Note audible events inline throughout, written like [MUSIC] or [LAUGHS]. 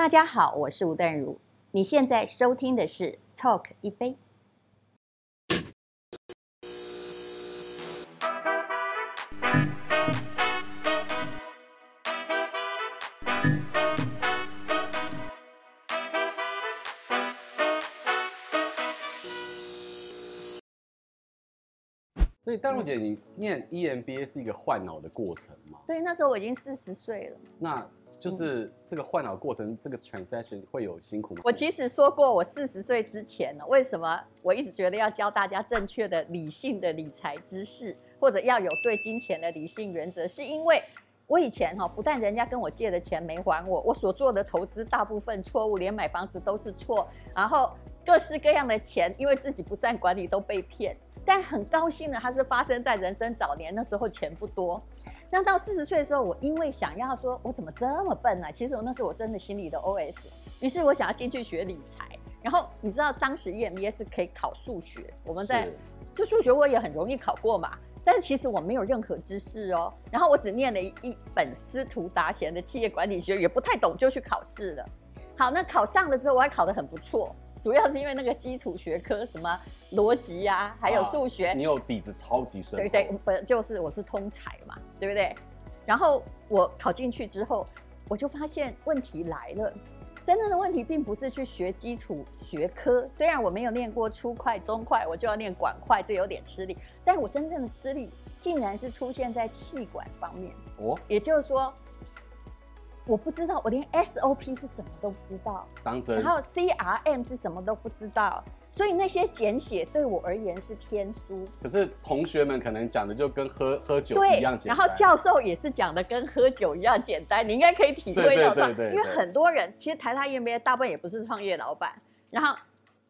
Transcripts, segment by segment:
大家好，我是吴淡如。你现在收听的是 Talk 一杯。所以淡如姐，你念 EMBA 是一个换脑的过程吗？对，那时候我已经四十岁了。那就是这个换脑过程，这个 transaction 会有辛苦吗？我其实说过，我四十岁之前呢，为什么我一直觉得要教大家正确的理性的理财知识，或者要有对金钱的理性原则，是因为我以前哈，不但人家跟我借的钱没还我，我所做的投资大部分错误，连买房子都是错，然后各式各样的钱，因为自己不善管理都被骗。但很高兴的，它是发生在人生早年，那时候钱不多。那到四十岁的时候，我因为想要说，我怎么这么笨呢、啊？其实我那是我真的心里的 OS。于是我想要进去学理财。然后你知道，当时 EMBA 是可以考数学，我们在就数学我也很容易考过嘛。但是其实我没有任何知识哦。然后我只念了一本司徒达贤的企业管理学，也不太懂，就去考试了。好，那考上了之后，我还考得很不错。主要是因为那个基础学科，什么逻辑呀，还有数学，你有底子超级深。对对，不就是我是通才嘛，对不对？然后我考进去之后，我就发现问题来了。真正的问题并不是去学基础学科，虽然我没有练过初快、中快，我就要练管快，这有点吃力。但我真正的吃力，竟然是出现在气管方面。哦，也就是说。我不知道，我连 SOP 是什么都不知道，当真。然后 CRM 是什么都不知道，所以那些简写对我而言是天书。可是同学们可能讲的就跟喝喝酒一样简单。然后教授也是讲的跟喝酒一样简单，你应该可以体会到。对对对对。因为很多人其实台大 EMBA 大部分也不是创业老板，然后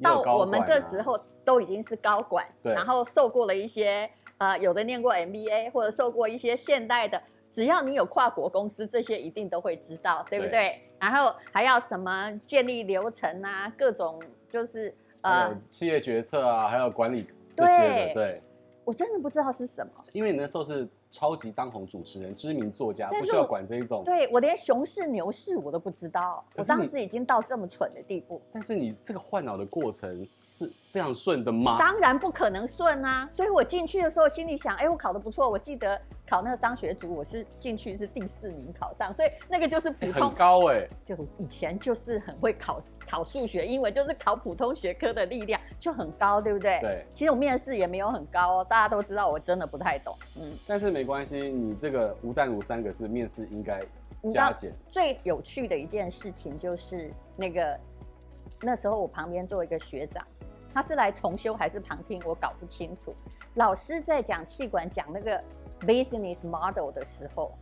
到我们这时候都已经是高管，然后受过了一些呃，有的念过 MBA 或者受过一些现代的。只要你有跨国公司，这些一定都会知道，对不对？对，然后还要什么建立流程啊，各种就是呃企业决策啊，还有管理这些的。对，对我真的不知道是什么。因为你那时候是超级当红主持人、知名作家，不需要管这一种。对，我连熊市牛市我都不知道，我当时已经到这么蠢的地步。但是你这个换脑的过程。是非常顺的吗？当然不可能顺啊！所以我进去的时候心里想，哎、欸，我考的不错。我记得考那个商学组，我是进去是第四名考上，所以那个就是普通、欸、很高哎、欸。就以前就是很会考考数学、英文，就是考普通学科的力量就很高，对不对？对。其实我面试也没有很高哦，大家都知道我真的不太懂。嗯。但是没关系，你这个吴淡如三个字面试应该加减。最有趣的一件事情就是那个那时候我旁边坐一个学长。他是来重修还是旁听？我搞不清楚。老师在讲气管讲那个 business model 的时候，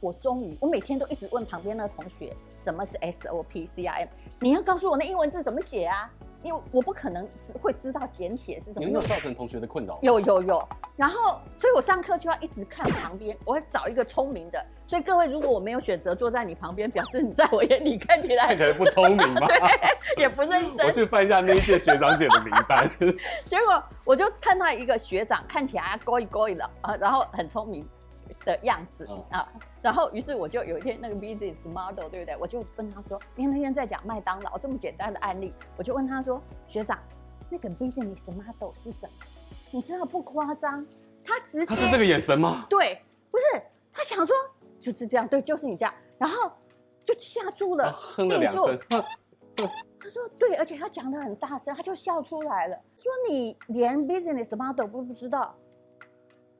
我终于，我每天都一直问旁边那同学，什么是 SOP CRM？你要告诉我那英文字怎么写啊？因为我不可能会知道简写是什么。你有没有造成同学的困扰？有有有。然后，所以我上课就要一直看旁边，我会找一个聪明的。所以各位，如果我没有选择坐在你旁边，表示你在我眼里看起来看起来不聪明吗？也不认真。我去翻一下那一届学长姐的名单。[LAUGHS] 结果我就看到一个学长看起来勾一勾一的啊，然后很聪明的样子啊。然后，于是我就有一天那个 business model，对不对？我就问他说：“因为那天在讲麦当劳这么简单的案例，我就问他说，学长，那个 business model 是什么？你知道不夸张，他直接他是这个眼神吗？对，不是他想说就是这样，对，就是你这样，然后就吓住了，哼了两声。[LAUGHS] 他说对，而且他讲的很大声，他就笑出来了，说你连 business model 都不知道，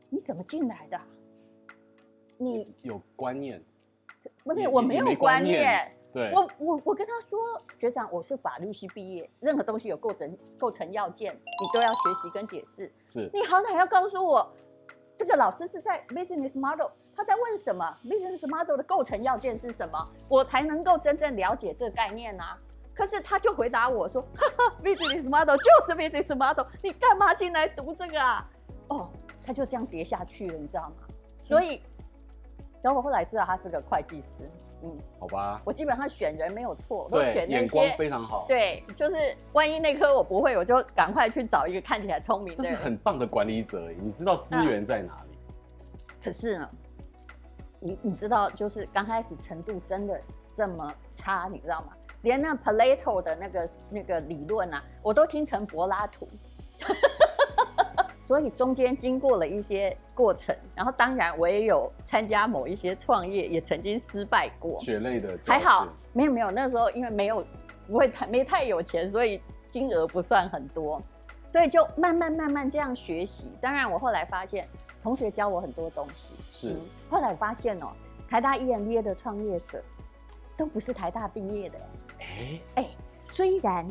你怎么进来的？”你有观念？不是，我没有观念。观念对，我我我跟他说，学长，我是法律系毕业，任何东西有构成构成要件，你都要学习跟解释。是，你好歹要告诉我，这个老师是在 business model，他在问什么？business model 的构成要件是什么？我才能够真正了解这个概念啊。可是他就回答我说，哈哈，business model 就是 business model，你干嘛进来读这个啊？哦，他就这样跌下去了，你知道吗？所以。然后我后来知道他是个会计师，嗯，好吧，我基本上选人没有错，都选那些眼光非常好，对，就是万一那科我不会，我就赶快去找一个看起来聪明的。这是很棒的管理者，你知道资源在哪里？可是呢，你你知道，就是刚开始程度真的这么差，你知道吗？连那 Plato 的那个那个理论啊，我都听成柏拉图。所以中间经过了一些过程，然后当然我也有参加某一些创业，也曾经失败过。血泪的还好，没有没有，那时候因为没有不会太没太有钱，所以金额不算很多，所以就慢慢慢慢这样学习。当然我后来发现，同学教我很多东西。是。嗯、后来我发现哦，台大 EMBA 的创业者都不是台大毕业的。哎哎，虽然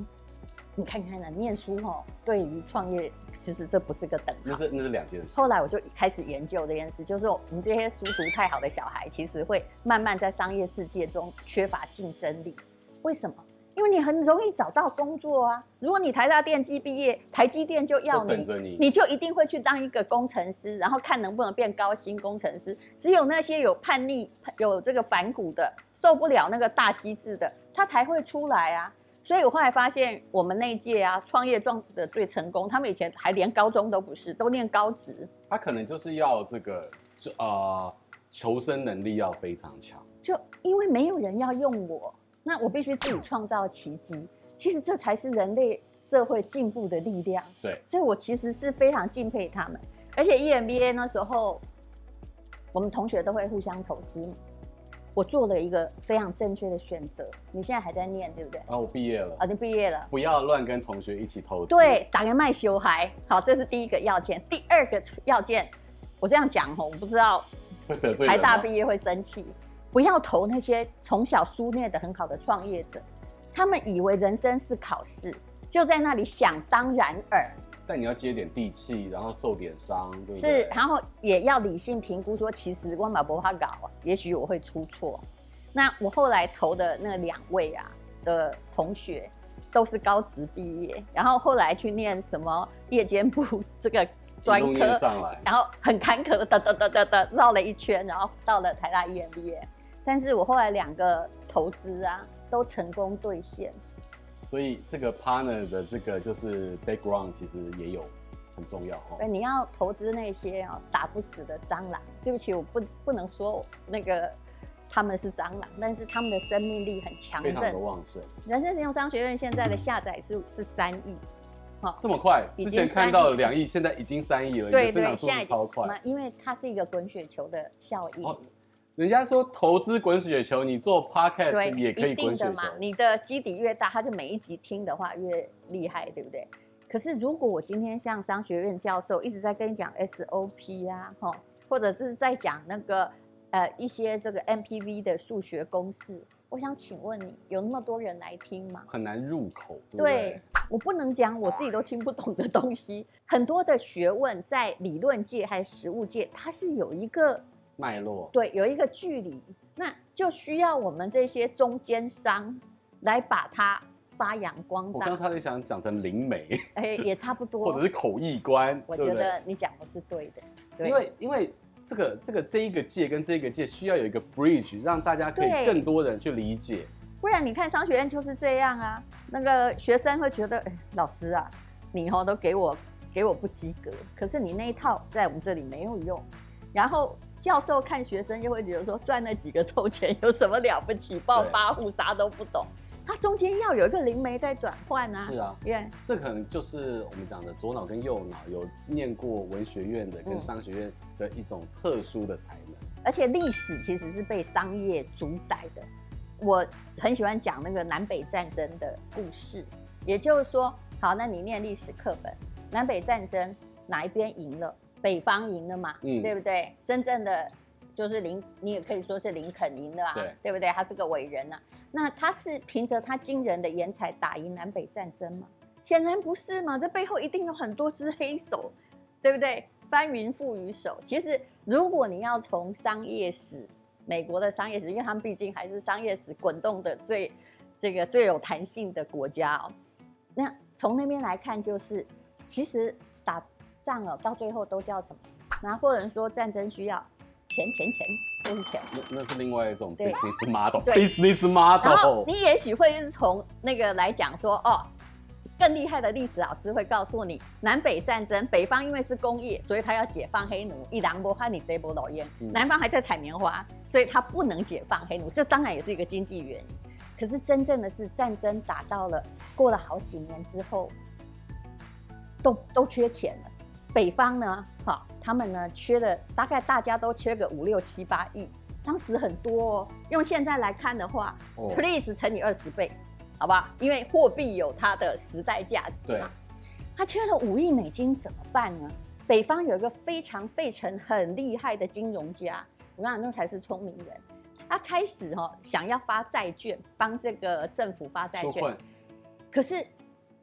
你看看呢，念书哦，对于创业。其实这不是个等号，那是那是两件事。后来我就开始研究这件事，就是我们这些书读太好的小孩，其实会慢慢在商业世界中缺乏竞争力。为什么？因为你很容易找到工作啊。如果你台大电机毕业，台积电就要你，你，你就一定会去当一个工程师，然后看能不能变高薪工程师。只有那些有叛逆、有这个反骨的，受不了那个大机制的，他才会出来啊。所以我后来发现，我们那一届啊，创业撞的最成功。他们以前还连高中都不是，都念高职。他可能就是要这个，呃，求生能力要非常强。就因为没有人要用我，那我必须自己创造奇迹。其实这才是人类社会进步的力量。对，所以我其实是非常敬佩他们。而且 EMBA 那时候，我们同学都会互相投资。我做了一个非常正确的选择。你现在还在念，对不对？啊，我毕业了。啊，你毕业了。不要乱跟同学一起投资。对，打个卖修孩。好，这是第一个要件。第二个要件，我这样讲哦，我不知道台大毕业会生气。不要投那些从小书念的很好的创业者，他们以为人生是考试，就在那里想当然耳。但你要接点地气，然后受点伤，对不对？是，然后也要理性评估，说其实我马博哈搞啊，也许我会出错。那我后来投的那两位啊的同学，都是高职毕业，然后后来去念什么夜间部这个专科，上 [LAUGHS] 来然后很坎坷的哒哒哒哒哒绕了一圈，然后到了台大 EMBA。但是我后来两个投资啊，都成功兑现。所以这个 partner 的这个就是 background，其实也有很重要哈。对，你要投资那些啊打不死的蟑螂。对不起，我不不能说那个他们是蟑螂，但是他们的生命力很强盛，非常的旺盛。人生实用商学院现在的下载数是三亿，好，这么快？之前看到了两亿，现在已经三亿了，对对，现在超快。因为它是一个滚雪球的效应。人家说投资滚雪球，你做 podcast 也可以滚雪球。嘛，你的基底越大，他就每一集听的话越厉害，对不对？可是如果我今天像商学院教授一直在跟你讲 SOP 啊，或者是在讲那个呃一些这个 MPV 的数学公式，我想请问你，有那么多人来听吗？很难入口。对，对，我不能讲我自己都听不懂的东西，很多的学问在理论界还是实务界，它是有一个。脉络对，有一个距离，那就需要我们这些中间商来把它发扬光大。我刚才想讲成灵媒，哎，也差不多，[LAUGHS] 或者是口译官。我觉得你讲的是对的，对，因为因为这个这个这一个界跟这一个界需要有一个 bridge，让大家可以更多人去理解。不然你看商学院就是这样啊，那个学生会觉得，哎，老师啊，你以后都给我给我不及格，可是你那一套在我们这里没有用，然后。教授看学生又会觉得说，赚那几个臭钱有什么了不起？暴发户啥都不懂，他中间要有一个灵媒在转换啊。是啊，因为这可能就是我们讲的左脑跟右脑有念过文学院的跟商学院的一种特殊的才能。而且历史其实是被商业主宰的。我很喜欢讲那个南北战争的故事，也就是说，好，那你念历史课本，南北战争哪一边赢了？北方赢了嘛，嗯，对不对？真正的就是林，你也可以说是林肯赢了啊，对，对不对？他是个伟人啊。那他是凭着他惊人的颜才打赢南北战争吗？显然不是嘛，这背后一定有很多只黑手，对不对？翻云覆雨手。其实，如果你要从商业史，美国的商业史，因为他们毕竟还是商业史滚动的最这个最有弹性的国家哦。那从那边来看，就是其实打。仗了，到最后都叫什么？拿破仑说战争需要钱钱钱，就是钱。那那是另外一种 business model，business model。然后你也许会是从那个来讲说，哦，更厉害的历史老师会告诉你，南北战争，北方因为是工业，所以他要解放黑奴，一狼不和你这波老烟，南方还在采棉花，所以他不能解放黑奴，这当然也是一个经济原因。可是真正的是战争打到了，过了好几年之后，都都缺钱了。北方呢，好，他们呢缺的大概大家都缺个五六七八亿，当时很多哦。用现在来看的话，please 乘以二十倍。好吧，因为货币有它的时代价值嘛。他缺了五亿美金怎么办呢？北方有一个非常费城很厉害的金融家，我讲，那才是聪明人。他开始哈想要发债券，帮这个政府发债券。可是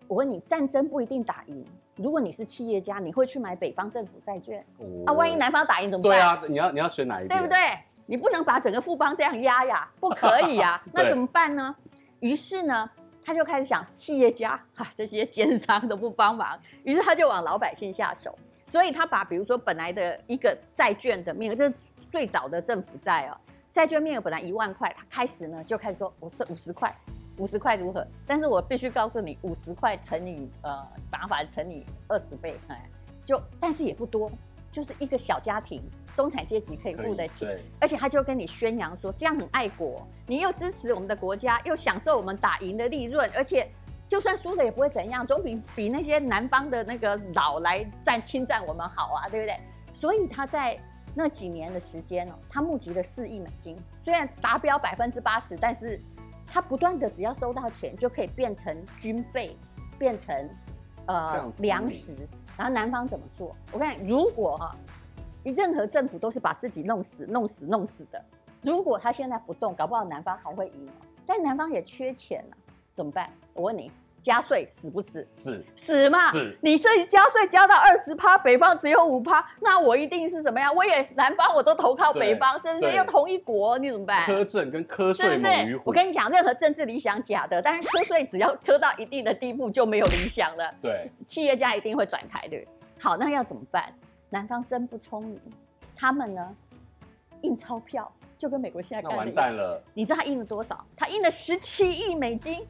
我问你，战争不一定打赢。如果你是企业家，你会去买北方政府债券？哦、啊，万一南方打赢怎么办？对啊，你要你要选哪一边？对不对？你不能把整个富邦这样压呀，不可以呀。[LAUGHS] 那怎么办呢？于是呢，他就开始想，企业家哈这些奸商都不帮忙，于是他就往老百姓下手。所以他把比如说本来的一个债券的面额，这是最早的政府债哦，债券面额本来一万块，他开始呢就开始说我是五十块，五十块如何？但是我必须告诉你，五十块乘以呃打法乘以二十倍，哎，就但是也不多，就是一个小家庭。中产阶级可以付得起，而且他就跟你宣扬说，这样很爱国，你又支持我们的国家，又享受我们打赢的利润，而且就算输了也不会怎样，总比比那些南方的那个老来占侵占我们好啊，对不对？所以他在那几年的时间哦，他募集了四亿美金，虽然达标百分之八十，但是他不断的只要收到钱就可以变成军费，变成呃粮食，然后南方怎么做？我看如果哈。任何政府都是把自己弄死、弄死、弄死的。如果他现在不动，搞不好南方还会赢。但南方也缺钱了，怎么办？我问你，加税死不死？死死嘛？死。你这一加税加到二十趴，北方只有五趴，那我一定是怎么样？我也南方我都投靠北方，是不是？又同一国，你怎么办？苛政跟科税是不是？我跟你讲，任何政治理想假的，但是课税只要课到一定的地步就没有理想了。对，企业家一定会转台的。好，那要怎么办？南方真不聪明，他们呢印钞票就跟美国现在干的一样。完蛋了。你知道他印了多少？他印了十七亿美金，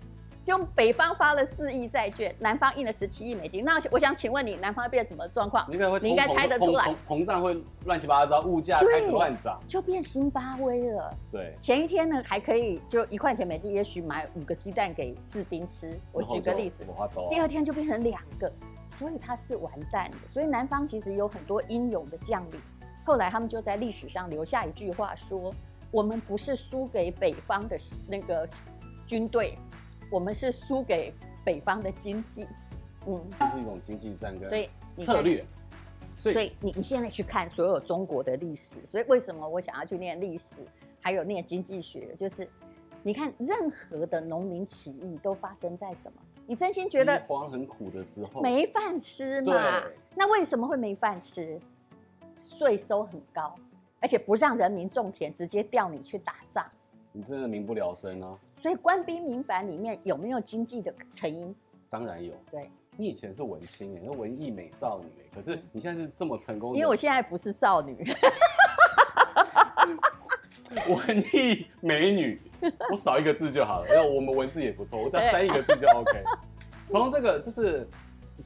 就北方发了四亿债券，南方印了十七亿美金。那我想请问你，南方会变什么状况？你应该会，你应该猜得出来，膨胀会乱七八糟，物价开始乱涨，就变辛巴威了。对，前一天呢还可以就一块钱美金，也许买五个鸡蛋给士兵吃。我举个例子，第二天就变成两个。所以它是完蛋的。所以南方其实有很多英勇的将领，后来他们就在历史上留下一句话说：“我们不是输给北方的那个军队，我们是输给北方的经济。”嗯，这是一种经济战略策略。所以，所以你你现在去看所有中国的历史，所以为什么我想要去念历史，还有念经济学，就是你看任何的农民起义都发生在什么？你真心觉得饥荒很苦的时候没饭吃嘛？那为什么会没饭吃？税收很高，而且不让人民种田，直接调你去打仗，你真的民不聊生啊！所以官兵民反里面有没有经济的成因？当然有。对，你以前是文青哎，那文艺美少女哎，可是你现在是这么成功，因为我现在不是少女。[LAUGHS] 文艺美女，我少一个字就好了。因为我们文字也不错，我再删一个字就 OK。从这个就是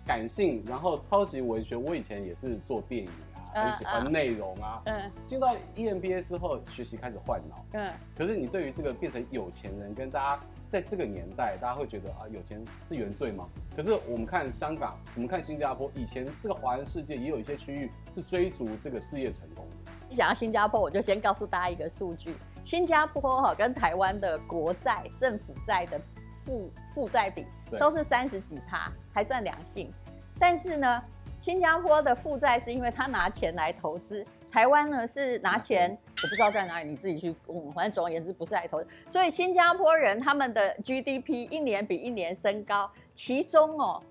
感性，然后超级文学。我以前也是做电影啊，很喜欢内容啊。嗯。进到 EMBA 之后，学习开始换脑。嗯。可是你对于这个变成有钱人，跟大家在这个年代，大家会觉得啊，有钱是原罪吗？可是我们看香港，我们看新加坡，以前这个华人世界也有一些区域是追逐这个事业成功的。你讲到新加坡，我就先告诉大家一个数据：新加坡哈跟台湾的国债、政府债的负负债比都是三十几趴，还算良性。但是呢，新加坡的负债是因为他拿钱来投资，台湾呢是拿钱，我不知道在哪里，你自己去嗯，反正总而言之不是来投资。所以新加坡人他们的 GDP 一年比一年升高，其中哦，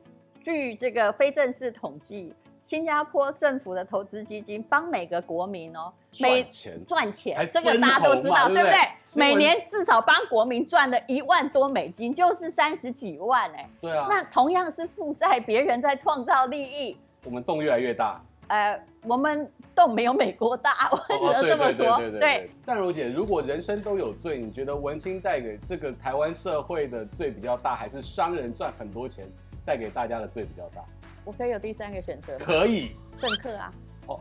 据这个非正式统计。新加坡政府的投资基金帮每个国民哦，每赚钱赚钱，这个大家都知道，对不对？每年至少帮国民赚了一万多美金，就是三十几万哎。对啊。那同样是负债，别人在创造利益，我们洞越来越大。呃，我们洞没有美国大，[LAUGHS] 我只能这么说。对。对对。但如姐，如果人生都有罪，你觉得文青带给这个台湾社会的罪比较大，还是商人赚很多钱？带给大家的罪比较大？我可以有第三个选择？可以，政客啊。哦，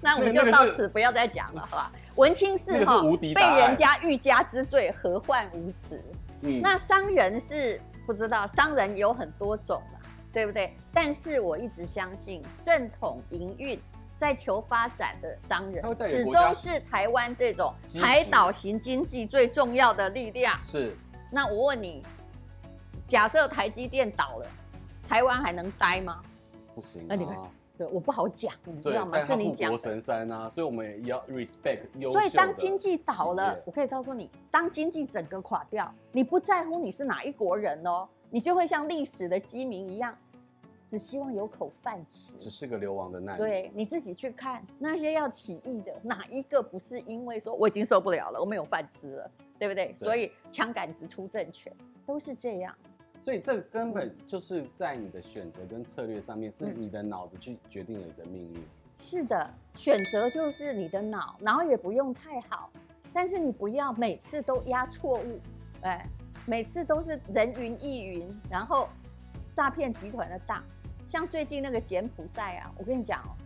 那 [LAUGHS] 我们就到此不要再讲了，好吧？文青是哈，被人家欲加之罪，何患无辞？嗯，那商人是不知道，商人有很多种嘛，对不对？但是我一直相信，正统营运在求发展的商人，始终是台湾这种海岛型经济最重要的力量。是。那我问你，假设台积电倒了，台湾还能待吗？不行啊。对，我不好讲，你知道吗？是你讲。护国神山啊，所以我们也要 respect。所以当经济倒了，我可以告诉你，当经济整个垮掉，你不在乎你是哪一国人哦，你就会像历史的饥民一样，只希望有口饭吃，只是个流亡的难民。对，你自己去看那些要起义的，哪一个不是因为说我已经受不了了，我没有饭吃了，对不对？对，所以枪杆子出政权，都是这样。所以这根本就是在你的选择跟策略上面，是你的脑子去决定了你的命运。是的，选择就是你的脑，然后也不用太好，但是你不要每次都压错误，哎，每次都是人云亦云，然后诈骗集团的大，像最近那个柬埔寨啊，我跟你讲哦。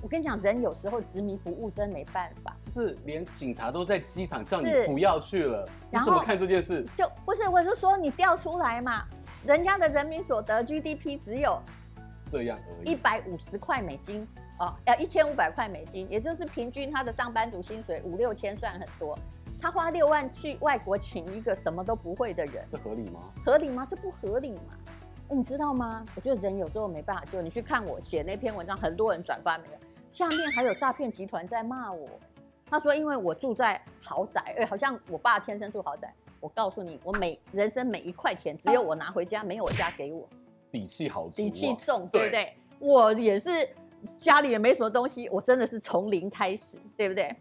我跟你讲，人有时候执迷不悟，真没办法。就是连警察都在机场叫你不要去了，你怎么看这件事？就不是，我是说你调出来嘛，人家的人民所得 GDP 只有这样而已，一百五十块美金哦，要一千五百块美金，也就是平均他的上班族薪水五六千算很多，他花六万去外国请一个什么都不会的人，这合理吗？合理吗？这不合理嘛？你知道吗？我觉得人有时候没办法救。你去看我写那篇文章，很多人转发没有？下面还有诈骗集团在骂我，他说因为我住在豪宅，哎，好像我爸天生住豪宅。我告诉你，我每人生每一块钱，只有我拿回家，没有我家给我。底气好，底气重，对不对？我也是家里也没什么东西，我真的是从零开始，对不对？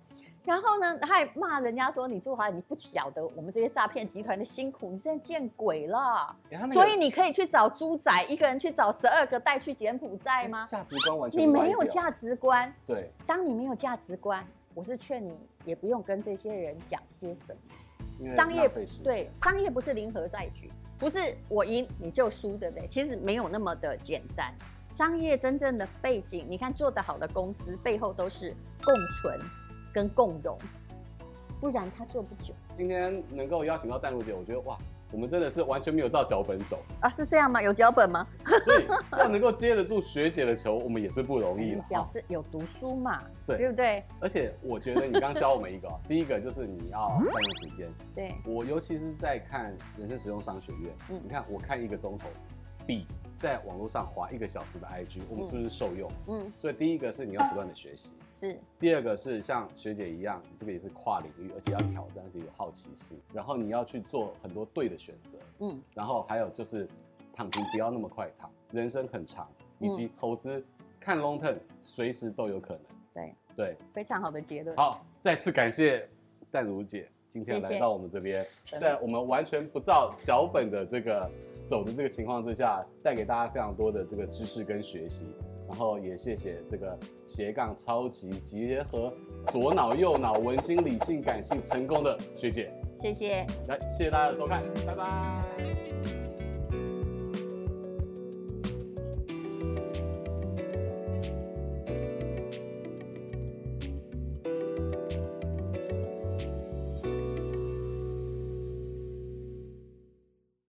然后呢，他还骂人家说，你住豪宅，你不晓得我们这些诈骗集团的辛苦，你现在见鬼了。所以你可以去找猪仔，一个人去找十二个带去柬埔寨吗？价值观完全你没有价值观。对，当你没有价值观，我是劝你也不用跟这些人讲些什么。商业对商业不是零和赛局，不是我赢你就输，对不对？其实没有那么的简单。商业真正的背景，你看做得好的公司背后都是共存。跟共荣，不然他做不久。今天能够邀请到淡如姐，我觉得哇，我们真的是完全没有照脚本走啊！是这样吗？有脚本吗？所以要能够接得住学姐的球，我们也是不容易了。表示有读书嘛？对，对不对？而且我觉得你刚教我们一个，第一个就是你要善用时间。对，我尤其是在看人生实用商学院，嗯，你看我看一个钟头，比在网络上滑一个小时的 IG，我们是不是受用？嗯，所以第一个是你要不断的学习。是，第二个是像学姐一样，这个也是跨领域，而且要挑战，而且有好奇心，然后你要去做很多对的选择，嗯，然后还有就是躺平不要那么快躺，人生很长，以及投资看 long term，随时都有可能。对。对，非常好的结论。好，再次感谢淡如姐今天来到我们这边，在我们完全不照脚本的这个走的这个情况之下，带给大家非常多的这个知识跟学习。然后也谢谢这个斜杠超级结合左脑右脑文心理性感性成功的学姐，谢谢，来谢谢大家的收看，拜拜。